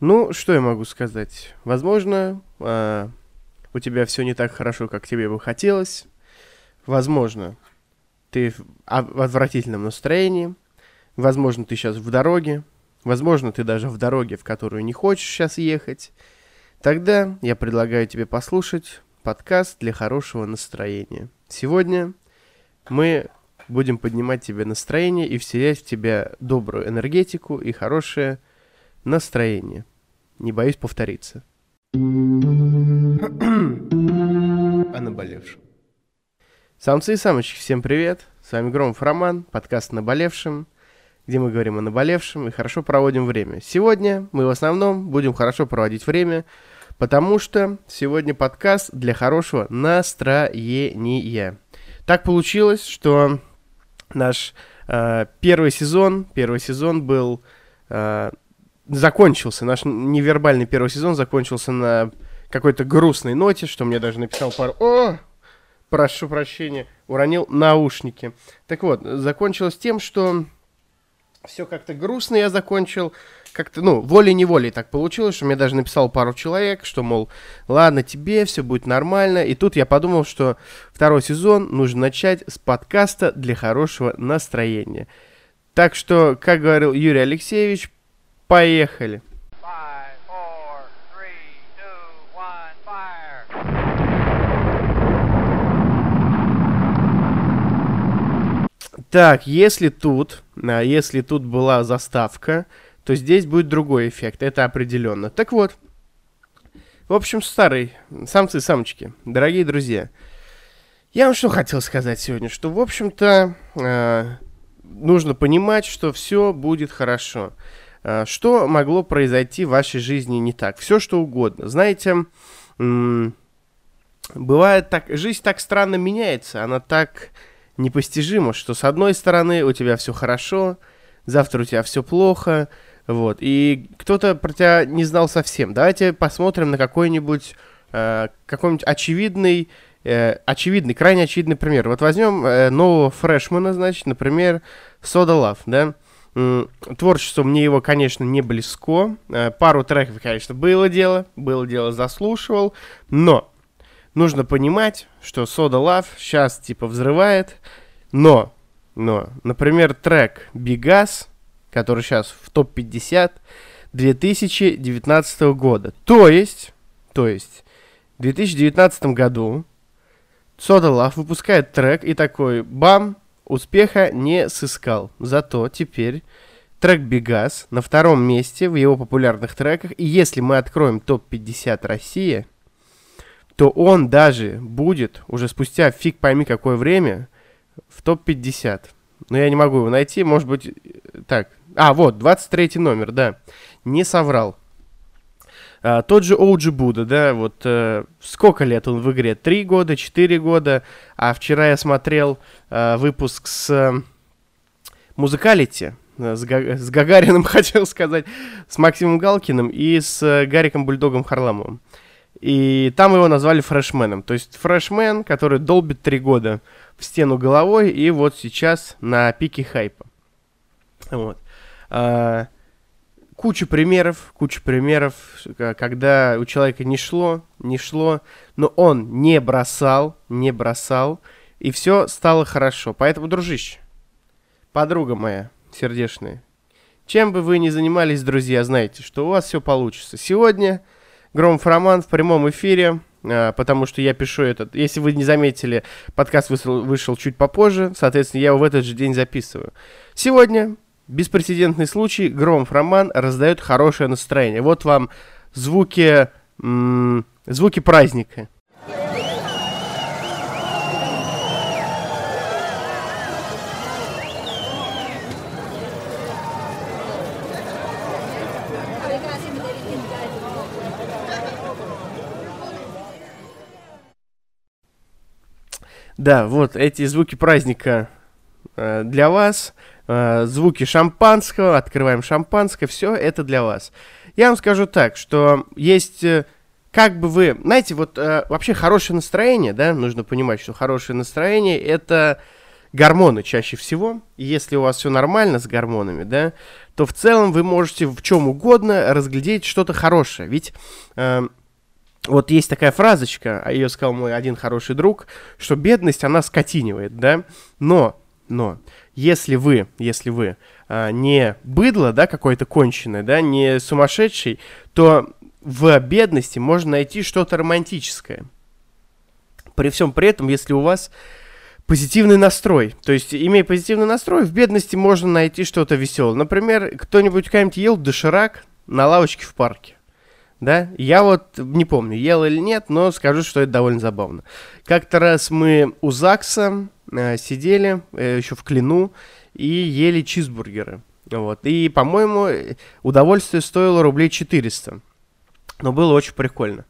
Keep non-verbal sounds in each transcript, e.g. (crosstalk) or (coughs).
Ну, что я могу сказать? Возможно, э, у тебя все не так хорошо, как тебе бы хотелось. Возможно, ты в, а, отвратительном настроении. Возможно, ты сейчас в дороге. Возможно, ты даже в дороге, в которую не хочешь сейчас ехать. Тогда я предлагаю тебе послушать подкаст для хорошего настроения. Сегодня мы будем поднимать тебе настроение и вселять в тебя добрую энергетику и хорошее настроение. Не боюсь повториться. О наболевшем. Самцы и самочки, всем привет. С вами Громов Роман, подкаст «Наболевшим», где мы говорим о наболевшем и хорошо проводим время. Сегодня мы в основном будем хорошо проводить время, потому что сегодня подкаст для хорошего настроения. Так получилось, что наш э, первый сезон, первый сезон был э, закончился, наш невербальный первый сезон закончился на какой-то грустной ноте, что мне даже написал пару... О! Прошу прощения, уронил наушники. Так вот, закончилось тем, что все как-то грустно я закончил. Как-то, ну, волей-неволей так получилось, что мне даже написал пару человек, что, мол, ладно тебе, все будет нормально. И тут я подумал, что второй сезон нужно начать с подкаста для хорошего настроения. Так что, как говорил Юрий Алексеевич, Поехали. Так, если тут, а, если тут была заставка, то здесь будет другой эффект, это определенно. Так вот, в общем, старый, самцы и самочки, дорогие друзья, я вам что хотел сказать сегодня, что, в общем-то, э, нужно понимать, что все будет хорошо. Что могло произойти в вашей жизни не так? Все, что угодно. Знаете, бывает так, жизнь так странно меняется, она так непостижима, что с одной стороны у тебя все хорошо, завтра у тебя все плохо, вот, и кто-то про тебя не знал совсем. Давайте посмотрим на какой-нибудь, э, какой-нибудь очевидный, э, очевидный, крайне очевидный пример. Вот возьмем э, нового фрешмана, значит, например, Soda Love, да, Творчество мне его, конечно, не близко. Э, пару треков, конечно, было дело. Было дело, заслушивал. Но нужно понимать, что Soda Love сейчас типа взрывает. Но, но, например, трек Бигас, который сейчас в топ-50 2019 года. То есть, то есть, в 2019 году Soda Love выпускает трек и такой, бам, успеха не сыскал. Зато теперь трек Бегас на втором месте в его популярных треках. И если мы откроем топ-50 России, то он даже будет уже спустя фиг пойми какое время в топ-50. Но я не могу его найти, может быть... Так, а, вот, 23 номер, да. Не соврал. А, тот же Оуджи Буда, да, вот э, сколько лет он в игре? Три года, четыре года. А вчера я смотрел э, выпуск с э, Музыкалити, э, с, Га- с Гагариным, (laughs) хотел сказать, с Максимом Галкиным и с э, Гариком Бульдогом Харламовым. И там его назвали фрешменом. То есть фрешмен, который долбит три года в стену головой, и вот сейчас на пике хайпа. Вот. А, куча примеров, куча примеров, когда у человека не шло, не шло, но он не бросал, не бросал, и все стало хорошо. Поэтому, дружище, подруга моя сердечная, чем бы вы ни занимались, друзья, знаете, что у вас все получится. Сегодня Громов Роман в прямом эфире, а, потому что я пишу этот... Если вы не заметили, подкаст вышел, вышел чуть попозже, соответственно, я его в этот же день записываю. Сегодня Беспрецедентный случай. Громов Роман раздает хорошее настроение. Вот вам звуки, звуки праздника. Да, вот эти звуки праздника э, для вас. Э, звуки шампанского, открываем шампанское, все это для вас. Я вам скажу так, что есть, э, как бы вы, знаете, вот э, вообще хорошее настроение, да, нужно понимать, что хорошее настроение это гормоны чаще всего. И если у вас все нормально с гормонами, да, то в целом вы можете в чем угодно разглядеть что-то хорошее. Ведь э, вот есть такая фразочка, а ее сказал мой один хороший друг, что бедность, она скотинивает, да, но, но, если вы, если вы э, не быдло, да, какое-то конченое, да, не сумасшедший, то в бедности можно найти что-то романтическое. При всем при этом, если у вас позитивный настрой. То есть, имея позитивный настрой, в бедности можно найти что-то веселое. Например, кто-нибудь когда-нибудь ел доширак на лавочке в парке. Да? Я вот не помню, ел или нет, но скажу, что это довольно забавно. Как-то раз мы у ЗАГСа э, сидели э, еще в Клину и ели чизбургеры. Вот. И, по-моему, удовольствие стоило рублей 400. Но было очень прикольно.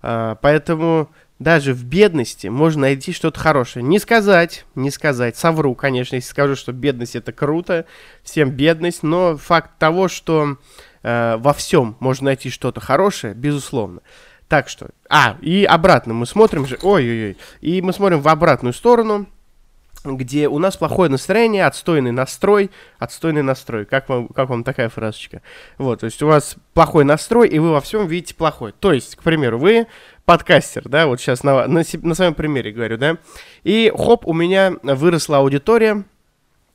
А, поэтому даже в бедности можно найти что-то хорошее. Не сказать, не сказать, совру, конечно, если скажу, что бедность это круто, всем бедность, но факт того, что э, во всем можно найти что-то хорошее, безусловно. Так что, а, и обратно мы смотрим же, ой-ой-ой, и мы смотрим в обратную сторону, где у нас плохое настроение, отстойный настрой, отстойный настрой. Как вам, как вам такая фразочка? Вот, то есть у вас плохой настрой, и вы во всем видите плохой. То есть, к примеру, вы подкастер, да, вот сейчас на, на, на своем примере говорю, да, и хоп, у меня выросла аудитория,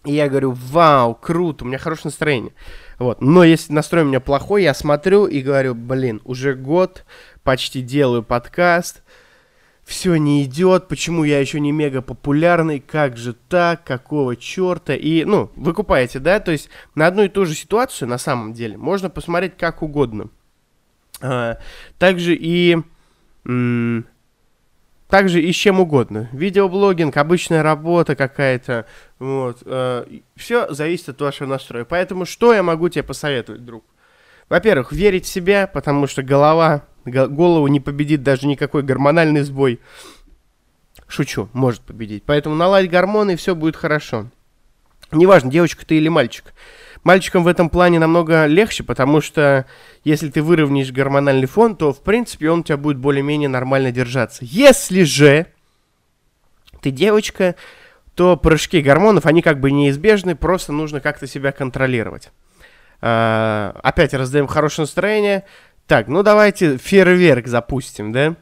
и я говорю, вау, круто, у меня хорошее настроение. Вот. Но если настрой у меня плохой, я смотрю и говорю, блин, уже год почти делаю подкаст, все не идет, почему я еще не мега популярный, как же так, какого черта, и, ну, вы купаете, да, то есть на одну и ту же ситуацию, на самом деле, можно посмотреть как угодно. А, также и, также и с чем угодно. Видеоблогинг, обычная работа какая-то, вот, а, все зависит от вашего настроя. Поэтому что я могу тебе посоветовать, друг? Во-первых, верить в себя, потому что голова голову не победит даже никакой гормональный сбой. Шучу, может победить. Поэтому наладь гормоны, и все будет хорошо. Неважно, девочка ты или мальчик. Мальчикам в этом плане намного легче, потому что если ты выровняешь гормональный фон, то, в принципе, он у тебя будет более-менее нормально держаться. Если же ты девочка, то прыжки гормонов, они как бы неизбежны, просто нужно как-то себя контролировать. А, опять раздаем хорошее настроение, так, ну давайте фейерверк запустим, да?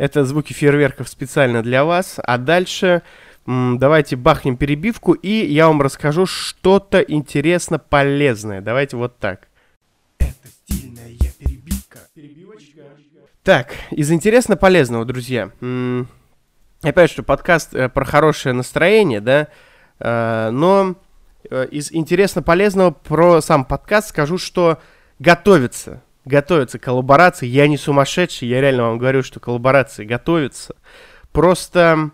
Это звуки фейерверков специально для вас. А дальше Давайте бахнем перебивку, и я вам расскажу что-то интересно полезное. Давайте вот так. Это стильная перебивка. Перебивочка. Так, из интересно полезного, друзья. Опять что подкаст э, про хорошее настроение, да, э, но э, из интересно полезного про сам подкаст скажу, что готовится, готовятся коллаборации. Я не сумасшедший, я реально вам говорю, что коллаборации готовятся. Просто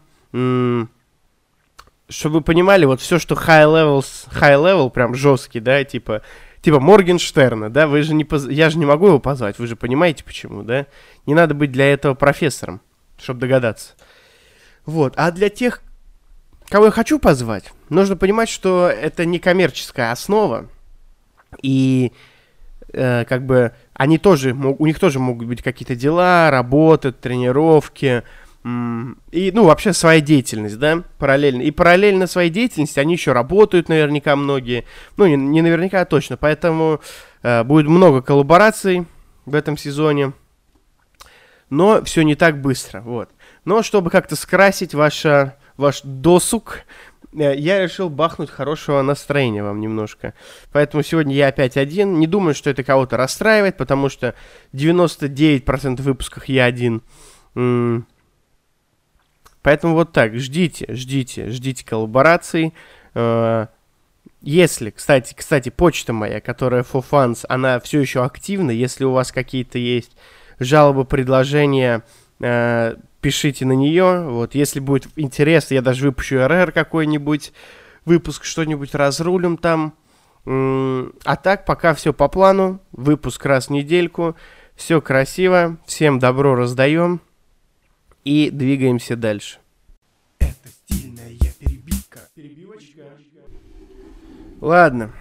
чтобы вы понимали, вот все, что high level, high level, прям жесткий, да, типа, типа Моргенштерна, да, вы же не, поз... я же не могу его позвать, вы же понимаете почему, да? Не надо быть для этого профессором, чтобы догадаться. Вот, а для тех, кого я хочу позвать, нужно понимать, что это не коммерческая основа, и э, как бы они тоже, у них тоже могут быть какие-то дела, работы, тренировки, и, ну, вообще своя деятельность, да, параллельно. И параллельно своей деятельности они еще работают наверняка многие. Ну, не, не наверняка, а точно. Поэтому э, будет много коллабораций в этом сезоне. Но все не так быстро, вот. Но чтобы как-то скрасить ваше, ваш досуг, я решил бахнуть хорошего настроения вам немножко. Поэтому сегодня я опять один. Не думаю, что это кого-то расстраивает, потому что 99% выпусках я один. Поэтому вот так, ждите, ждите, ждите коллабораций. Э, если, кстати, кстати, почта моя, которая for fans, она все еще активна. Если у вас какие-то есть жалобы, предложения, э, пишите на нее. Вот, если будет интересно, я даже выпущу РР какой-нибудь, выпуск что-нибудь разрулим там. А так, пока все по плану. Выпуск раз в недельку. Все красиво. Всем добро раздаем. и двигаемся дальше. Это стильная перебивка. Перебивочка. Ладно.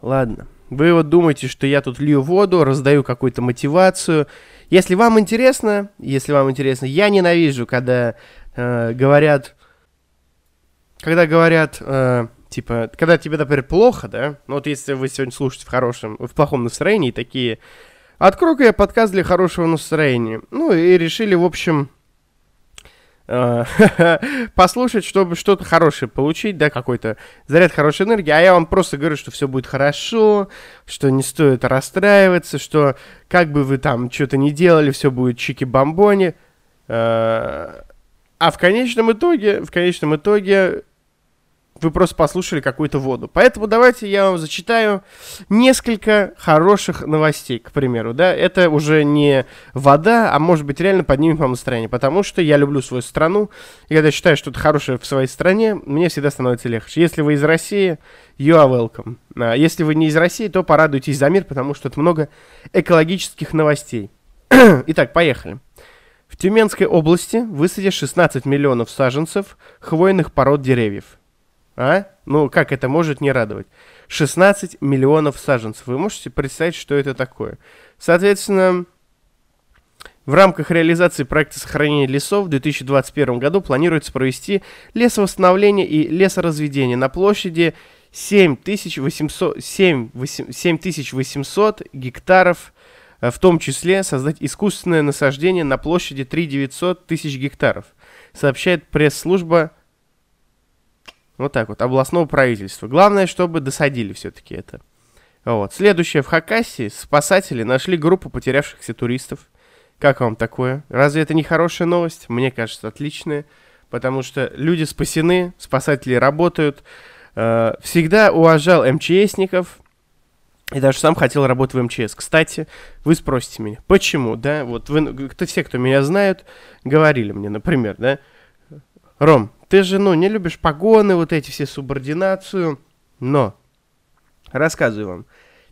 Ладно. Вы вот думаете, что я тут лью воду, раздаю какую-то мотивацию. Если вам интересно, если вам интересно, я ненавижу, когда э, говорят, когда говорят, э, типа, когда тебе, например, плохо, да, ну вот если вы сегодня слушаете в хорошем, в плохом настроении, такие, открою-ка я подкаст для хорошего настроения. Ну и решили, в общем, (laughs) послушать, чтобы что-то хорошее получить, да, какой-то заряд хорошей энергии, а я вам просто говорю, что все будет хорошо, что не стоит расстраиваться, что как бы вы там что-то не делали, все будет чики-бомбони. Э, а в конечном итоге, в конечном итоге вы просто послушали какую-то воду. Поэтому давайте я вам зачитаю несколько хороших новостей, к примеру, да. Это уже не вода, а может быть реально поднимет вам настроение, потому что я люблю свою страну, и когда считаю что-то хорошее в своей стране, мне всегда становится легче. Если вы из России, you are welcome. А если вы не из России, то порадуйтесь за мир, потому что это много экологических новостей. (clears throat) Итак, поехали. В Тюменской области высадят 16 миллионов саженцев хвойных пород деревьев – а? Ну, как это может не радовать? 16 миллионов саженцев. Вы можете представить, что это такое? Соответственно, в рамках реализации проекта сохранения лесов в 2021 году планируется провести лесовосстановление и лесоразведение на площади 7800, 7, 7800 гектаров, э, в том числе создать искусственное насаждение на площади 3 900 тысяч гектаров, сообщает пресс-служба вот так вот, областного правительства. Главное, чтобы досадили все-таки это. Вот. Следующее. В Хакасии спасатели нашли группу потерявшихся туристов. Как вам такое? Разве это не хорошая новость? Мне кажется, отличная. Потому что люди спасены, спасатели работают. Э, всегда уважал МЧСников. И даже сам хотел работать в МЧС. Кстати, вы спросите меня, почему, да? Вот вы, кто, все, кто меня знают, говорили мне, например, да? Ром, ты же, ну, не любишь погоны, вот эти все субординацию. Но, рассказываю вам,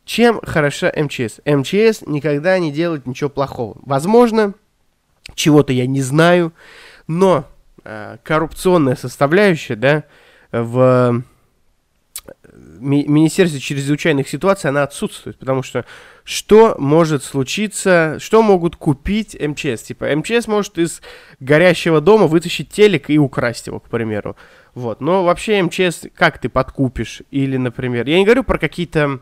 чем хороша МЧС? МЧС никогда не делает ничего плохого. Возможно, чего-то я не знаю, но э, коррупционная составляющая, да, в ми- Министерстве чрезвычайных ситуаций, она отсутствует, потому что что может случиться, что могут купить МЧС? Типа, МЧС может из горящего дома вытащить телек и украсть его, к примеру. Вот, но вообще МЧС как ты подкупишь? Или, например, я не говорю про какие-то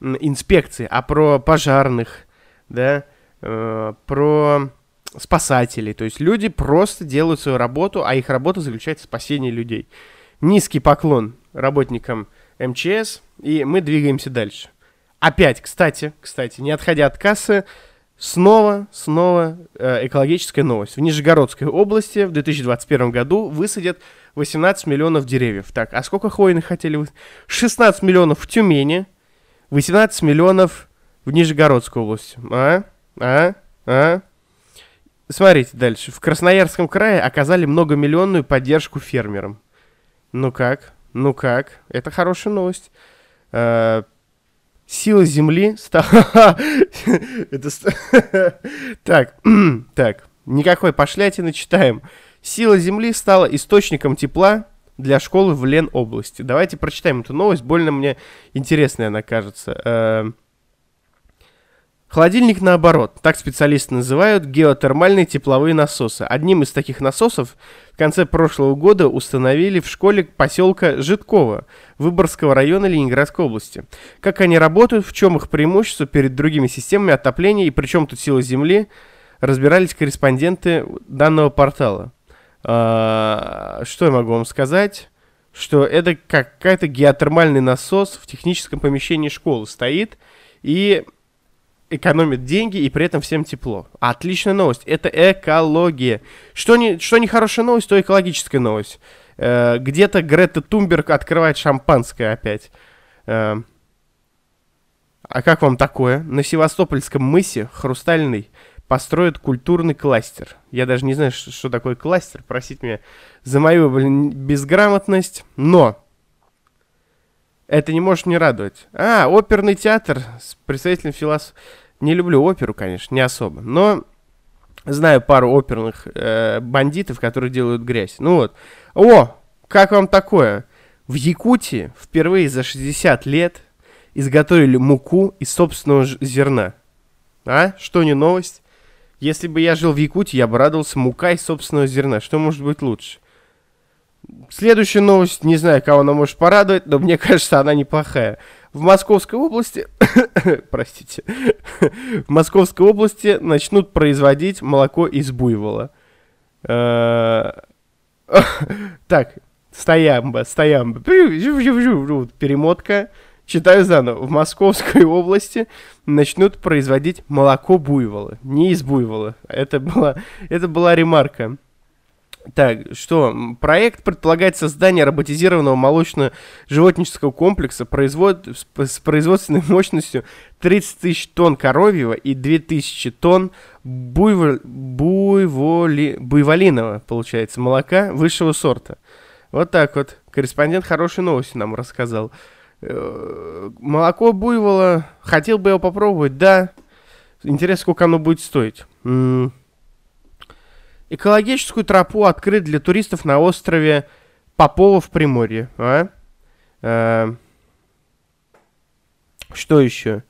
инспекции, а про пожарных, да, э, про спасателей. То есть люди просто делают свою работу, а их работа заключается в спасении людей. Низкий поклон работникам МЧС, и мы двигаемся дальше. Опять, кстати, кстати, не отходя от кассы, снова, снова э, экологическая новость. В Нижегородской области в 2021 году высадят 18 миллионов деревьев. Так, а сколько хвойных хотели вы? 16 миллионов в Тюмени, 18 миллионов в Нижегородской области. А? А? А? Смотрите дальше. В Красноярском крае оказали многомиллионную поддержку фермерам. Ну как? Ну как? Это хорошая новость. Э, сила Земли стала... (laughs) (laughs) Так, (clears throat) так, никакой пошлятины читаем. Сила Земли стала источником тепла для школы в Лен-области. Давайте прочитаем эту новость. Больно мне интересная она кажется. Холодильник наоборот. Так специалисты называют геотермальные тепловые насосы. Одним из таких насосов в конце прошлого года установили в школе поселка Житкова Выборгского района Ленинградской области. Как они работают, в чем их преимущество перед другими системами отопления и причем тут сила Земли, разбирались корреспонденты данного портала. А, что я могу вам сказать? Что это какая-то геотермальный насос в техническом помещении школы стоит и экономит деньги и при этом всем тепло. Отличная новость. Это экология. Что не, что не хорошая новость, то экологическая новость. Э, где-то Грета Тумберг открывает шампанское опять. Э, а как вам такое? На Севастопольском мысе Хрустальный построят культурный кластер. Я даже не знаю, что, что такое кластер. Просить меня за мою блин, безграмотность. Но это не может не радовать. А, оперный театр с представителем философии. Не люблю оперу, конечно, не особо. Но знаю пару оперных э, бандитов, которые делают грязь. Ну вот. О, как вам такое? В Якутии впервые за 60 лет изготовили муку из собственного зерна. А? Что не новость? Если бы я жил в Якутии, я бы радовался мука из собственного зерна. Что может быть лучше? Следующая новость, не знаю, кого она может порадовать, но мне кажется, она неплохая. В Московской области, (coughs) простите, (coughs) в Московской области начнут производить молоко из буйвола. Э, (coughs) Так, стоямба, стоямба. Перемотка. Читаю заново. В Московской области начнут производить молоко буйвола. Не из буйвола. Это была, это была ремарка. Так, что? Проект предполагает создание роботизированного молочно-животнического комплекса производ... с производственной (laughs) мощностью 30 тысяч тонн коровьего и 2000 тонн буйвол... буйволи... буйволиного, получается, молока высшего сорта. Вот так вот. Корреспондент хорошие новости нам рассказал. Э, Молоко буйвола. Хотел бы его попробовать, да. Интересно, сколько оно будет стоить. Экологическую тропу открыть для туристов на острове Попова в Приморье. А? Э, Что еще?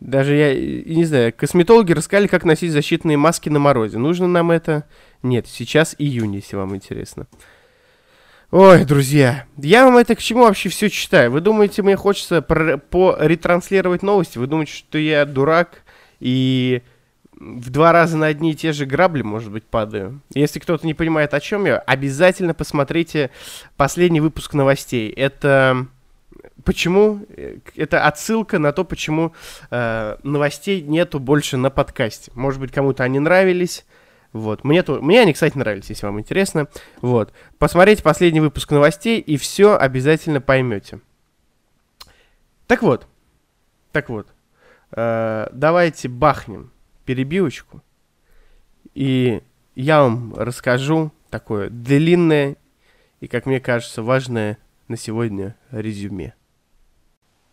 Даже я не знаю, косметологи рассказали, как носить защитные маски на морозе. Нужно нам это? Нет, сейчас июнь, если вам интересно. Ой, друзья, я вам это к чему вообще все читаю? Вы думаете, мне хочется про- поретранслировать новости? Вы думаете, что я дурак и в два раза на одни и те же грабли, может быть, падаю? Если кто-то не понимает, о чем я, обязательно посмотрите последний выпуск новостей. Это почему? Э, Это отсылка на то, почему э, новостей нету больше на подкасте. Может быть, кому-то они нравились. Вот. Мне, то, мне они, кстати, нравились, если вам интересно. Вот. Посмотрите последний выпуск новостей, и все обязательно поймете. Так вот. Так вот. Э, давайте бахнем перебивочку. И я вам расскажу такое длинное и, как мне кажется, важное на сегодня резюме.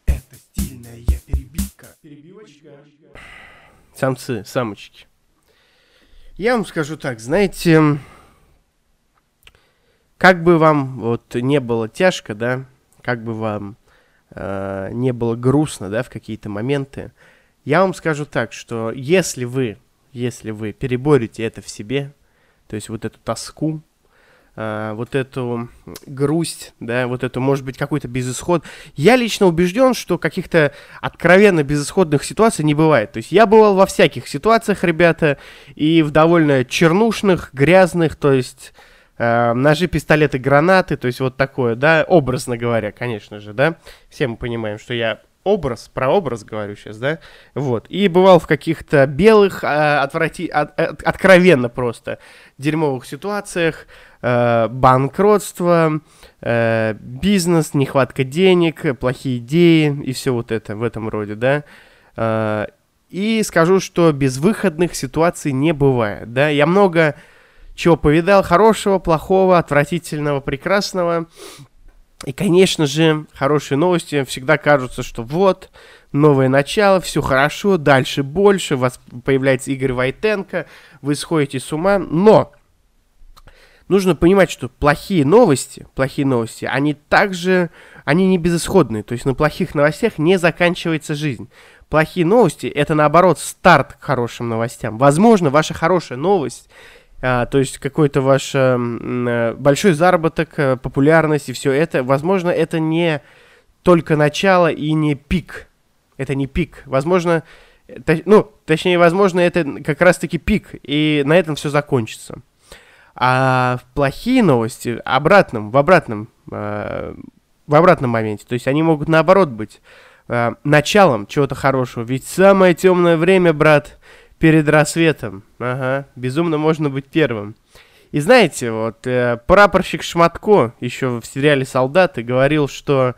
Это стильная перебивка. Перебивочка. Самцы, самочки. Я вам скажу так, знаете, как бы вам вот не было тяжко, да, как бы вам э, не было грустно, да, в какие-то моменты, я вам скажу так, что если вы, если вы переборете это в себе, то есть вот эту тоску, э, вот эту грусть, да, вот эту, может быть, какой-то безысход. Я лично убежден, что каких-то откровенно безысходных ситуаций не бывает. То есть я бывал во всяких ситуациях, ребята, и в довольно чернушных, грязных, то есть э, ножи, пистолеты, гранаты, то есть вот такое, да, образно говоря, конечно же, да. Все мы понимаем, что я образ, про образ говорю сейчас, да, вот. И бывал в каких-то белых, а, отврати, от- от- откровенно просто дерьмовых ситуациях, э, банкротство, э, бизнес, нехватка денег, э, плохие идеи и все вот это в этом роде, да. Э, и скажу, что безвыходных ситуаций не бывает, да. Я много чего повидал, хорошего, плохого, отвратительного, прекрасного. И, конечно же, хорошие новости всегда кажутся, что вот, новое начало, все хорошо, дальше больше, у вас появляется Игорь Войтенко, вы сходите с ума, но нужно понимать, что плохие новости, плохие новости, они также, они не безысходные, то есть на плохих новостях не заканчивается жизнь. Плохие новости это наоборот старт к хорошим новостям. Возможно, ваша хорошая новость а, то есть какой-то ваш э, большой заработок, э, популярность и все это, возможно, это не только начало и не пик. Это не пик. Возможно, то- ну, точнее, возможно, это как раз-таки пик, и на этом все закончится. А плохие новости обратном, в обратном, э, в обратном моменте. То есть они могут наоборот быть э, началом чего-то хорошего. Ведь самое темное время, брат, перед рассветом. Ага, безумно можно быть первым. И знаете, вот э, прапорщик Шматко еще в сериале «Солдаты» говорил, что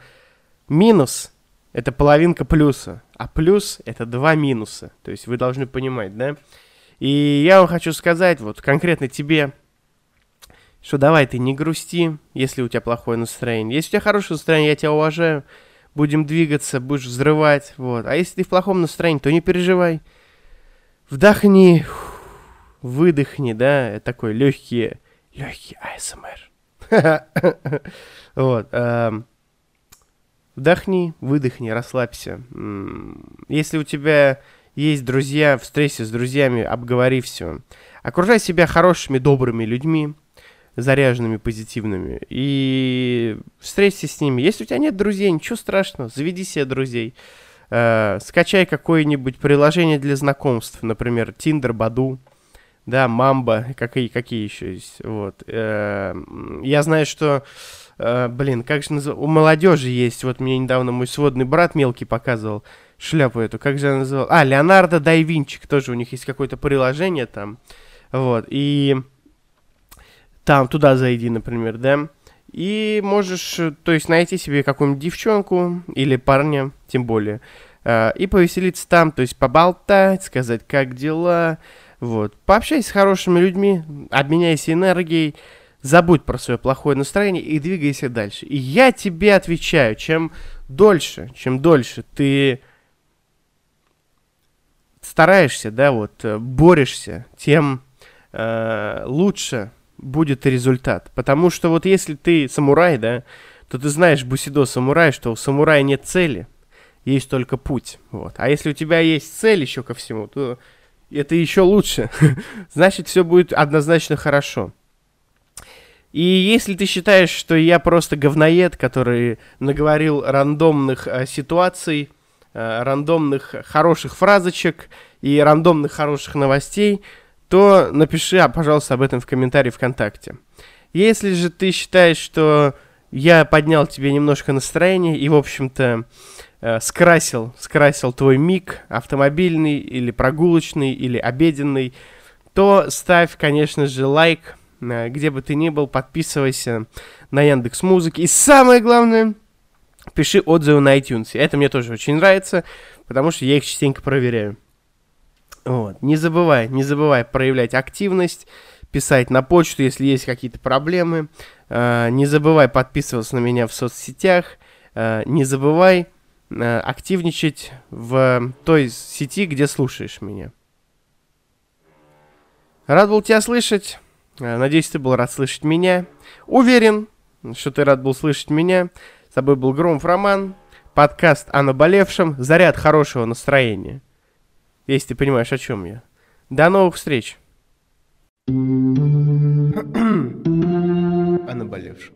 минус — это половинка плюса, а плюс — это два минуса. То есть вы должны понимать, да? И я вам хочу сказать, вот конкретно тебе, что давай ты не грусти, если у тебя плохое настроение. Если у тебя хорошее настроение, я тебя уважаю. Будем двигаться, будешь взрывать, вот. А если ты в плохом настроении, то не переживай. Вдохни, выдохни, да, такой легкий, легкий АСМР. (laughs) Вот. эм, Вдохни, выдохни, расслабься. Если у тебя есть друзья, встреться с друзьями, обговори все. Окружай себя хорошими, добрыми людьми, заряженными, позитивными. И встреться с ними. Если у тебя нет друзей, ничего страшного, заведи себе друзей. Э, скачай какое-нибудь приложение для знакомств, например, Tinder, Баду, да, Мамба, какие, какие еще есть. Вот. Э, я знаю, что, э, блин, как же называется, у молодежи есть, вот мне недавно мой сводный брат мелкий показывал шляпу эту, как же она называлась? А, Леонардо да Винчи, тоже у них есть какое-то приложение там, вот, и там туда зайди, например, да, и можешь, э, то есть, найти себе какую-нибудь девчонку или парня, тем более, э, и повеселиться там, то есть, поболтать, сказать, как дела, вот. Пообщайся с хорошими людьми, обменяйся энергией, забудь про свое плохое настроение и двигайся дальше. И я тебе отвечаю, чем дольше, чем дольше ты стараешься, да, вот, э, борешься, тем э, лучше будет результат. Потому что вот если ты самурай, да, то ты знаешь бусидо самурая, что у самурая нет цели, есть только путь. Вот. А если у тебя есть цель еще ко всему, то это еще лучше. (laughs) Значит, все будет однозначно хорошо. И если ты считаешь, что я просто говноед, который наговорил рандомных э, ситуаций, э, рандомных хороших фразочек и рандомных хороших новостей, то напиши, а, пожалуйста, об этом в комментарии ВКонтакте. Если же ты считаешь, что я поднял тебе немножко настроение и, в общем-то, э, скрасил, скрасил твой миг автомобильный или прогулочный или обеденный, то ставь, конечно же, лайк, э, где бы ты ни был, подписывайся на Яндекс Музыки. И самое главное, пиши отзывы на iTunes. Это мне тоже очень нравится, потому что я их частенько проверяю. Вот. Не забывай, не забывай проявлять активность, писать на почту, если есть какие-то проблемы. Э, не забывай подписываться на меня в соцсетях. Э, не забывай э, активничать в той сети, где слушаешь меня. Рад был тебя слышать. Надеюсь, ты был рад слышать меня. Уверен, что ты рад был слышать меня. С тобой был Громов Роман. Подкаст о наболевшем. Заряд хорошего настроения. Если ты понимаешь, о чем я. До новых встреч. (clears throat) о наболевшем.